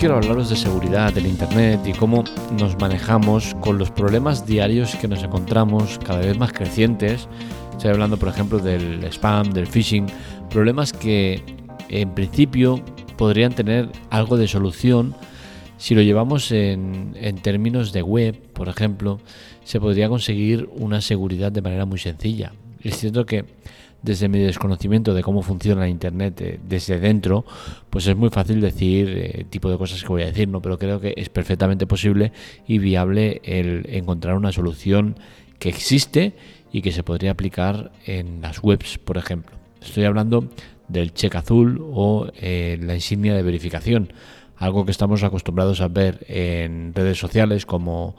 quiero hablaros de seguridad del Internet y cómo nos manejamos con los problemas diarios que nos encontramos cada vez más crecientes. Estoy hablando, por ejemplo, del spam, del phishing, problemas que en principio podrían tener algo de solución si lo llevamos en, en, términos de web, por ejemplo, se podría conseguir una seguridad de manera muy sencilla. Es cierto que desde mi desconocimiento de cómo funciona Internet eh, desde dentro, pues es muy fácil decir eh, tipo de cosas que voy a decir, ¿no? pero creo que es perfectamente posible y viable el encontrar una solución que existe y que se podría aplicar en las webs, por ejemplo. Estoy hablando del check azul o eh, la insignia de verificación, algo que estamos acostumbrados a ver en redes sociales como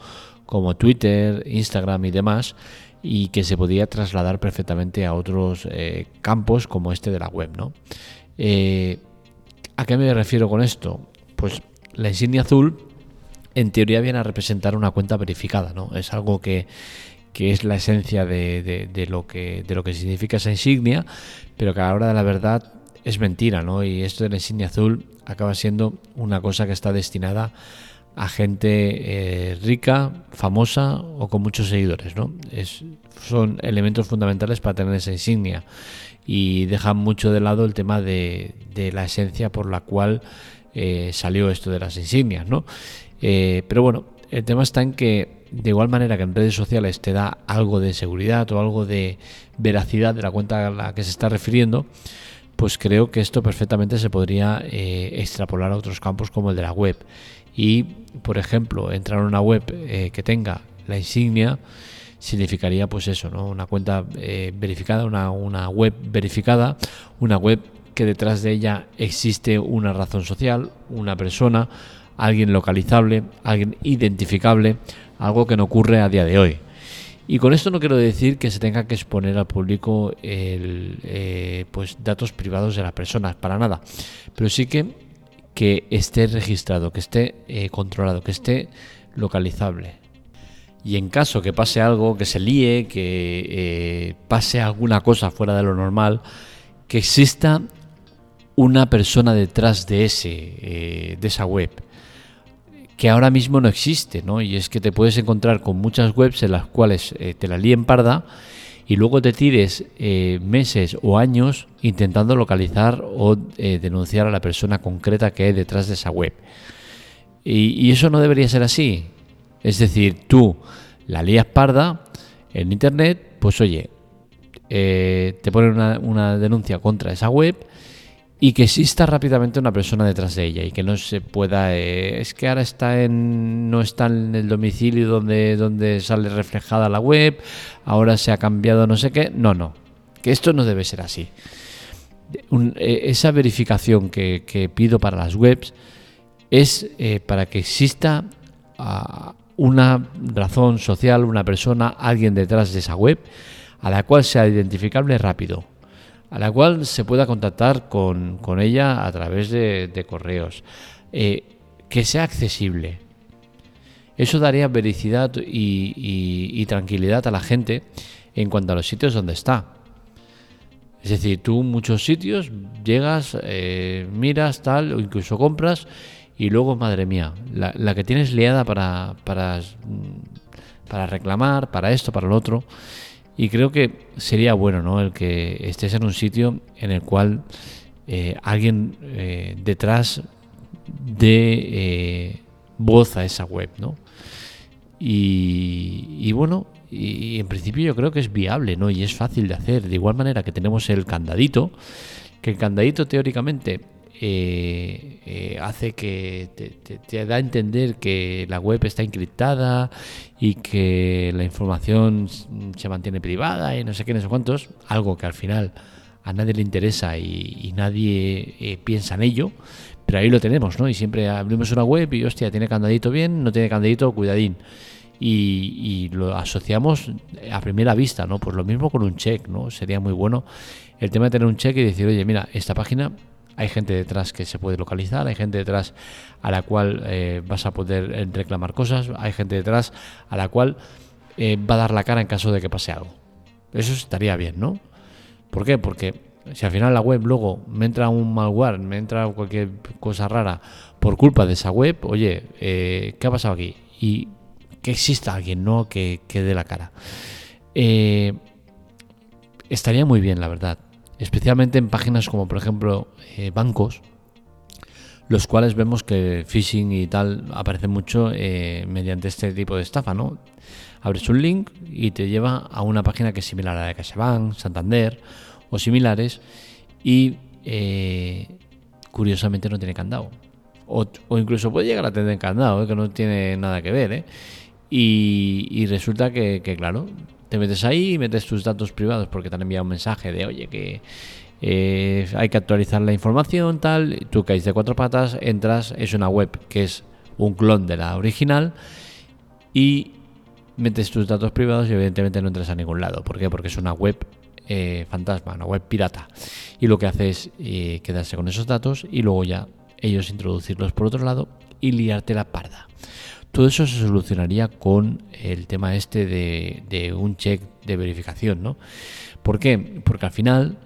Twitter, Instagram y demás, y que se podía trasladar perfectamente a otros eh, campos como este de la web. ¿no? Eh, ¿A qué me refiero con esto? Pues la insignia azul en teoría viene a representar una cuenta verificada, ¿no? Es algo que, es la esencia de, lo que, de lo que significa esa insignia, pero que a la hora de la verdad es mentira, ¿no? Y esto de la insignia azul acaba siendo una cosa que está destinada gente eh, rica, famosa o con muchos seguidores. ¿no? Es, son elementos fundamentales para tener esa insignia y dejan mucho de lado el tema de, la esencia por la cual eh, salió esto de las insignias. ¿no? Eh, pero bueno, el tema está en que de igual manera que en redes sociales te da algo de seguridad o algo de veracidad de la cuenta a la que se está refiriendo, pues creo que esto perfectamente se podría extrapolar a otros campos como el de la web y, por ejemplo, entrar a una web eh, que tenga la insignia significaría pues eso, ¿no? una cuenta eh, verificada, una, web verificada, una web que detrás de ella existe una razón social, una persona, alguien localizable, alguien identificable, algo que no ocurre a día de hoy. Y con esto no quiero decir que se tenga que exponer al público el, eh, pues datos privados de las personas, para nada. Pero sí que que esté registrado, que esté eh, controlado, que esté localizable. Y en caso que pase algo, que se líe, que eh, pase alguna cosa fuera de lo normal, que exista una persona detrás de ese, eh, de esa web, que ahora mismo no existe, ¿no? Y es que te puedes encontrar con muchas webs en las cuales te la líen parda y luego te tires eh, meses o años intentando localizar o eh, denunciar a la persona concreta que hay detrás de esa web. Y, eso no debería ser así. Es decir, tú la lías parda en Internet, pues oye, eh, te ponen una, una denuncia contra esa web y que exista rápidamente una persona detrás de ella y que no se pueda eh, es que ahora está en no está en el domicilio donde donde sale reflejada la web ahora se ha cambiado no sé qué. No no que esto no debe ser así. Eh, esa verificación que, pido para las webs es eh, para que exista ah, una razón social una persona alguien detrás de esa web a la cual sea identificable rápido a la cual se pueda contactar con, ella a través de, correos, eh, que sea accesible. Eso daría vericidad y, tranquilidad a la gente en cuanto a los sitios donde está. Es decir, tú muchos sitios llegas, eh, miras tal, o incluso compras, y luego, madre mía, la, la que tienes liada para, para, para reclamar, para esto, para lo otro. Y creo que sería bueno, ¿no? El que estés en un sitio en el cual eh, alguien eh, detrás de eh, voz a esa web, ¿no? Y, bueno, y, en principio yo creo que es viable, ¿no? Y es fácil de hacer. De igual manera que tenemos el candadito, que el candadito teóricamente eh, eh, hace que te, da a entender que la web está encriptada y que la información se mantiene privada y no sé qué, no sé cuántos, algo que al final a nadie le interesa y, nadie eh, piensa en ello, pero ahí lo tenemos, ¿no? Y siempre abrimos una web y, hostia, tiene candadito bien, no tiene candadito, cuidadín. Y, y, lo asociamos a primera vista, ¿no? Pues lo mismo con un check, ¿no? Sería muy bueno el tema de tener un check y decir, oye, mira, esta página hay gente detrás que se puede localizar, hay gente detrás a la cual eh, vas a poder eh, reclamar cosas, hay gente detrás a la cual eh, va a dar la cara en caso de que pase algo. Eso estaría bien, ¿no? ¿Por qué? Porque si al final la web luego me entra un malware, me entra cualquier cosa rara por culpa de esa web, oye, ¿qué ha pasado aquí? Y que exista alguien, ¿no? Que, que dé la cara. Estaría muy bien, la verdad. Especialmente en páginas como, por ejemplo, eh, bancos, los cuales vemos que phishing y tal aparece mucho eh, mediante este tipo de estafa, ¿no? Abres un link y te lleva a una página que es similar a la de CaixaBank, Santander o similares y curiosamente no tiene candado. O, incluso puede llegar a tener candado, que no tiene nada que ver, ¿eh? Y, resulta que, claro, te metes ahí y metes tus datos privados porque te han enviado un mensaje de, oye, que eh, hay que actualizar la información, tal. Tú caes de cuatro patas, entras, es una web que es un clon de la original y metes tus datos privados y evidentemente no entras a ningún lado. ¿Por qué? Porque es una web eh, fantasma, una web pirata. Y lo que hace es eh, quedarse con esos datos y luego ya ellos introducirlos por otro lado y liarte la parda. Todo eso se solucionaría con el tema este de, un check de verificación, ¿no? ¿Por qué? Porque al final,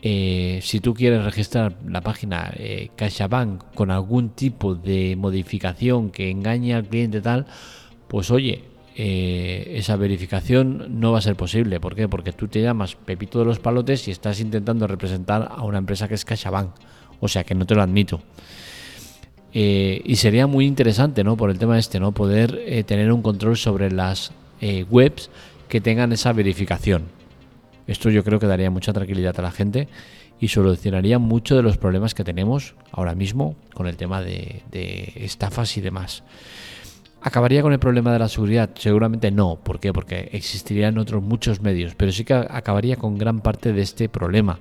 eh, si tú quieres registrar la página eh, CaixaBank con algún tipo de modificación que engañe al cliente tal, pues oye, eh, esa verificación no va a ser posible. ¿Por qué? Porque tú te llamas Pepito de los Palotes y estás intentando representar a una empresa que es CaixaBank. O sea que no te lo admito. Eh, y sería muy interesante, ¿no? Por el tema este, ¿no? Poder eh, tener un control sobre las eh, webs que tengan esa verificación. Esto yo creo que daría mucha tranquilidad a la gente y solucionaría muchos de los problemas que tenemos ahora mismo con el tema de, estafas y demás. ¿Acabaría con el problema de la seguridad? Seguramente no. ¿Por qué? Porque existirían otros muchos medios, pero sí que acabaría con gran parte de este problema.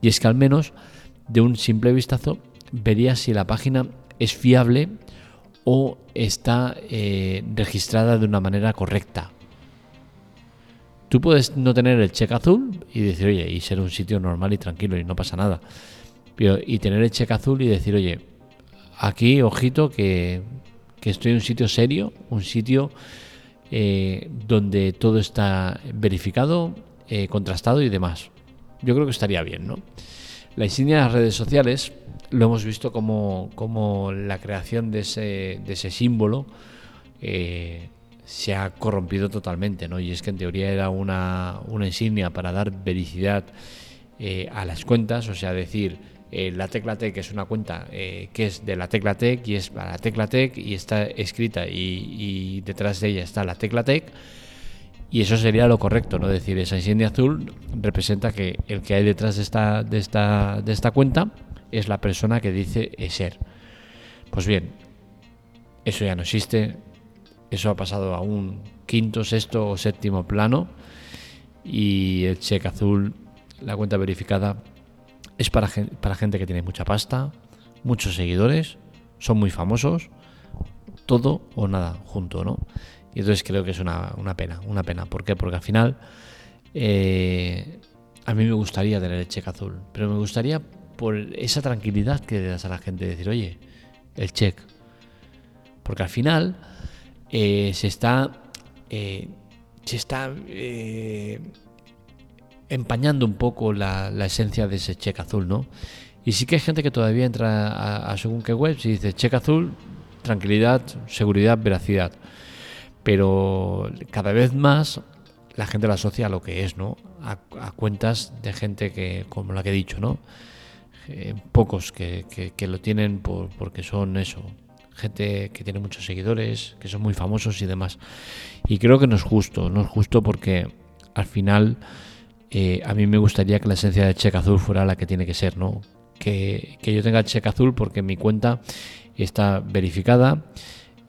Y es que al menos de un simple vistazo vería si la página es fiable o está eh, registrada de una manera correcta. Tú puedes no tener el cheque azul y decir, oye, y ser un sitio normal y tranquilo y no pasa nada. Pero, y tener el cheque azul y decir, oye, aquí, ojito, que, estoy en un sitio serio, un sitio eh, donde todo está verificado, eh, contrastado y demás. Yo creo que estaría bien, ¿no? La insignia de las redes sociales lo hemos visto como, como la creación de ese, de ese símbolo eh, se ha corrompido totalmente, ¿no? Y es que en teoría era una, una insignia para dar vericidad eh, a las cuentas, o sea, decir, eh, la tecla tech es una cuenta que es de la tecla tech y es para la tecla tech y está escrita y, y detrás de ella está la tecla tech. Y eso sería lo correcto, ¿no? Es decir, esa insignia azul representa que el que hay detrás de esta, de esta, de esta cuenta es la persona que dice ser. Pues bien, eso ya no existe, eso ha pasado a un quinto, sexto o séptimo plano y el cheque azul, la cuenta verificada, es para, para gente que tiene mucha pasta, muchos seguidores, son muy famosos, todo o nada junto, ¿no? Y entonces creo que es una, pena, una pena. ¿Por qué? Porque al final eh, a mí me gustaría tener el cheque azul, pero me gustaría por esa tranquilidad que le das a la gente, decir, oye, el check. Porque al final eh, se está, eh, se está eh, empañando un poco la, esencia de ese check azul, ¿no? Y sí que hay gente que todavía entra a, según qué web y dice check azul, tranquilidad, seguridad, veracidad. Pero cada vez más la gente lo asocia a lo que es, ¿no? A, a, cuentas de gente que, como la que he dicho, ¿no? Eh, pocos que, lo tienen por, porque son eso, gente que tiene muchos seguidores, que son muy famosos y demás. Y creo que no es justo, no es justo porque al final eh, a mí me gustaría que la esencia de cheque azul fuera la que tiene que ser, ¿no? Que, yo tenga cheque azul porque mi cuenta está verificada,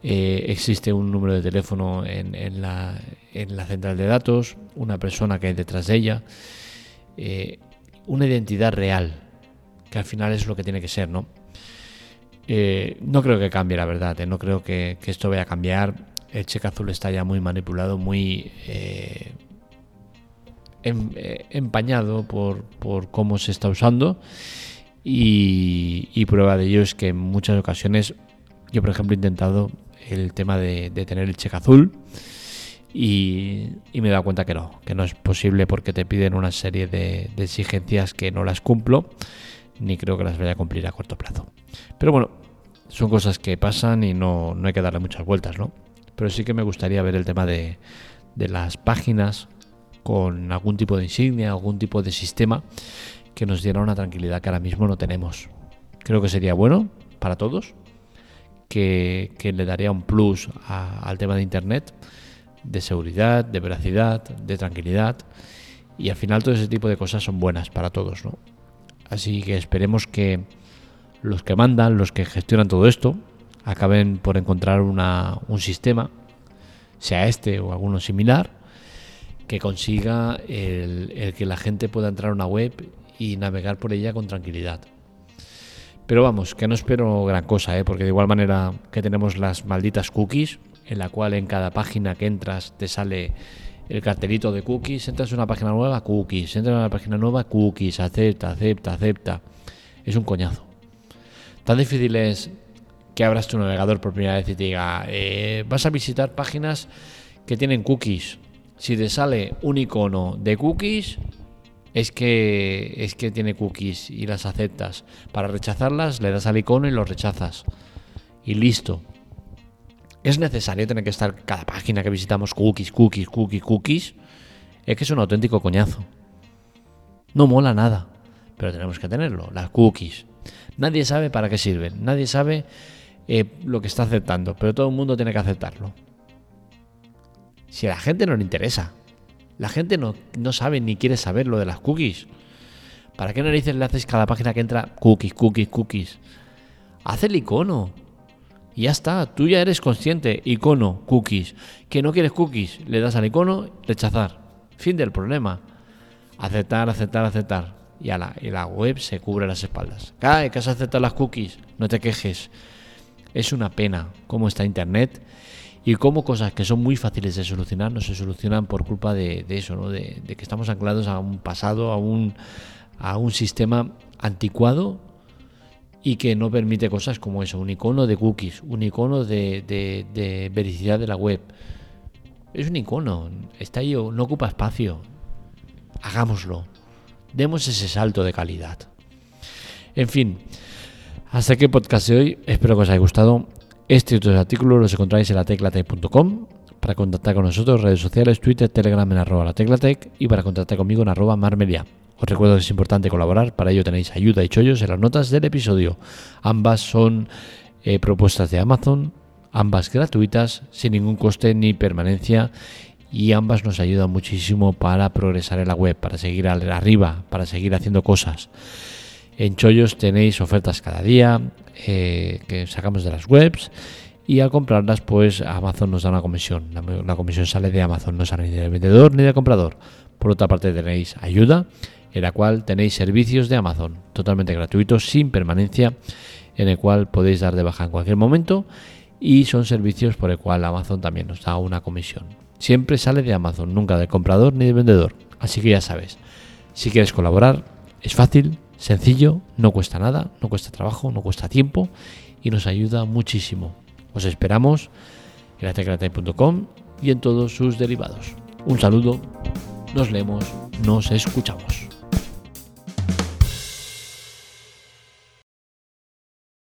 eh, existe un número de teléfono en, en, la, en, la, central de datos, una persona que hay detrás de ella, una identidad real, que al final es lo que tiene que ser, ¿no? Eh, no creo que cambie, la verdad, ¿eh? no creo que, esto vaya a cambiar. El cheque azul está ya muy manipulado, muy eh, em, empañado por, cómo se está usando. Y, prueba de ello es que en muchas ocasiones, yo por ejemplo he intentado el tema de, tener el cheque azul y, me he dado cuenta que no, que no es posible porque te piden una serie de, exigencias que no las cumplo, ni creo que las vaya a cumplir a corto plazo. Pero bueno, son cosas que pasan y no, no hay que darle muchas vueltas, ¿no? Pero sí que me gustaría ver el tema de, de las páginas con algún tipo de insignia, algún tipo de sistema que nos diera una tranquilidad que ahora mismo no tenemos. Creo que sería bueno para todos, que, le daría un plus al tema de Internet de seguridad, de veracidad, de tranquilidad. Y al final todo ese tipo de cosas son buenas para todos, ¿no? Así que esperemos que los que mandan, los que gestionan todo esto, acaben por encontrar una, un sistema, sea este o alguno similar, que consiga el, el, que la gente pueda entrar a una web y navegar por ella con tranquilidad. Pero vamos, que no espero gran cosa, ¿eh? porque de igual manera que tenemos las malditas cookies, en la cual en cada página que entras te sale el cartelito de cookies, entras a una página nueva, cookies, entras a una página nueva, cookies, acepta, acepta, acepta. Es un coñazo. Tan difícil es que abras tu navegador por primera vez y te diga, eh, vas a visitar páginas que tienen cookies. Si te sale un icono de cookies, es que es que tiene cookies y las aceptas. Para rechazarlas le das al icono y lo rechazas. Y listo. ¿Es necesario tener que estar cada página que visitamos cookies, cookies, cookies, cookies? Es que es un auténtico coñazo. No mola nada, pero tenemos que tenerlo, las cookies. Nadie sabe para qué sirven, nadie sabe eh, lo que está aceptando, pero todo el mundo tiene que aceptarlo. Si a la gente no le interesa, la gente no, no sabe ni quiere saber lo de las cookies. ¿Para qué narices le haces cada página que entra cookies, cookies, cookies? Haz el icono, y ya está, tú ya eres consciente, icono, cookies. Que no quieres cookies, le das al icono, rechazar. Fin del problema. Aceptar, aceptar, aceptar. Y, a la, y la web se cubre las espaldas. Cae, que has aceptado las cookies, no te quejes. Es una pena cómo está Internet y cómo cosas que son muy fáciles de solucionar no se solucionan por culpa de, eso, ¿no? de, de, que estamos anclados a un pasado, a un, a un sistema anticuado y que no permite cosas como eso, un icono de cookies, un icono de, de, vericidad de la web. Es un icono, está ahí, no ocupa espacio. Hagámoslo. Demos ese salto de calidad. En fin, hasta aquí el podcast de hoy. Espero que os haya gustado. Este y otros artículos los encontráis en la teclatec.com. Para contactar con nosotros, redes sociales, Twitter, Telegram en arroba la teclatec y para contactar conmigo en arroba marmelia. Os recuerdo que es importante colaborar, para ello tenéis ayuda y chollos en las notas del episodio. Ambas son eh, propuestas de Amazon, ambas gratuitas, sin ningún coste ni permanencia y ambas nos ayudan muchísimo para progresar en la web, para seguir arriba, para seguir haciendo cosas. En Chollos tenéis ofertas cada día eh, que sacamos de las webs y al comprarlas pues Amazon nos da una comisión. La, la comisión sale de Amazon, no sale ni del vendedor ni del comprador. Por otra parte tenéis ayuda en la cual tenéis servicios de Amazon totalmente gratuitos, sin permanencia, en el cual podéis dar de baja en cualquier momento y son servicios por el cual Amazon también nos da una comisión. Siempre sale de Amazon, nunca del comprador ni del vendedor. Así que ya sabes, si quieres colaborar, es fácil, sencillo, no cuesta nada, no cuesta trabajo, no cuesta tiempo y nos ayuda muchísimo. Os esperamos en la y en todos sus derivados. Un saludo, nos leemos, nos escuchamos.